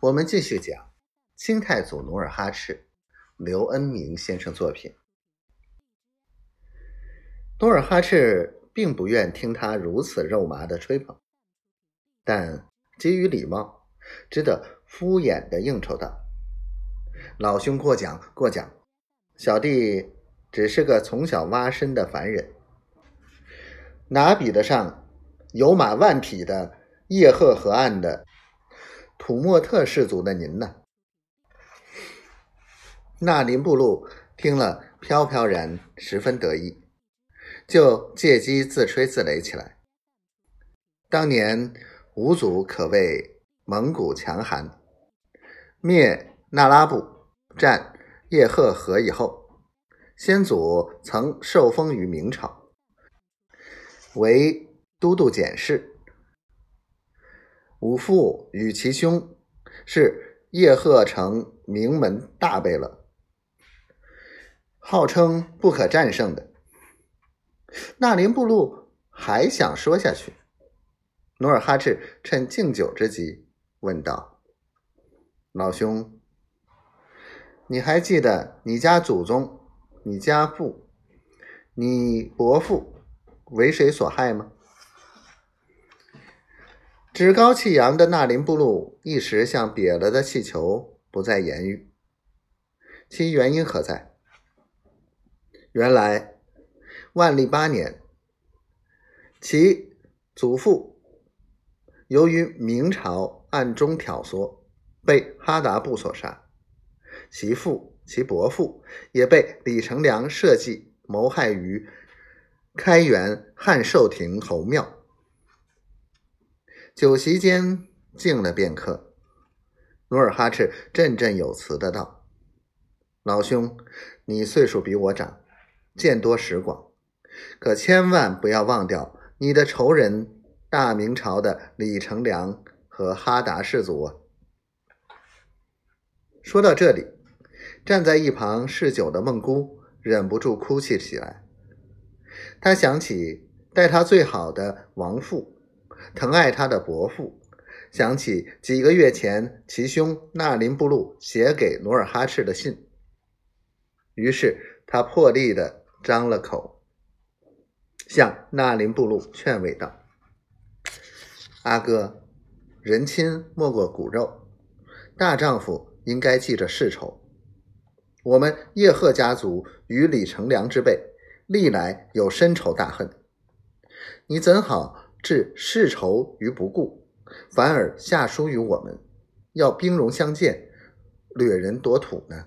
我们继续讲清太祖努尔哈赤，刘恩明先生作品。努尔哈赤并不愿听他如此肉麻的吹捧，但基于礼貌，只得敷衍的应酬道：“老兄过奖过奖，小弟只是个从小挖参的凡人，哪比得上有马万匹的叶赫河岸的。”土默特氏族的您呢？纳林布禄听了飘飘然，十分得意，就借机自吹自擂起来。当年五祖可谓蒙古强悍，灭那拉部、战叶赫河以后，先祖曾受封于明朝，为都督检事。五父与其兄是叶赫成名门大贝勒，号称不可战胜的。纳林布禄还想说下去，努尔哈赤趁敬酒之机问道：“老兄，你还记得你家祖宗、你家父、你伯父为谁所害吗？”趾高气扬的纳林布禄一时像瘪了的气球，不再言语。其原因何在？原来万历八年，其祖父由于明朝暗中挑唆，被哈达部所杀；其父、其伯父也被李成梁设计谋害于开元汉寿亭侯庙。酒席间静了片刻，努尔哈赤振振有词的道：“老兄，你岁数比我长，见多识广，可千万不要忘掉你的仇人大明朝的李成梁和哈达氏族啊！”说到这里，站在一旁嗜酒的孟姑忍不住哭泣起来。他想起待他最好的王父。疼爱他的伯父，想起几个月前其兄纳林布禄写给努尔哈赤的信，于是他破例的张了口，向纳林布禄劝慰道：“阿哥，人亲莫过骨肉，大丈夫应该记着世仇。我们叶赫家族与李成梁之辈，历来有深仇大恨，你怎好？”置世仇于不顾，反而下书于我们，要兵戎相见，掠人夺土呢？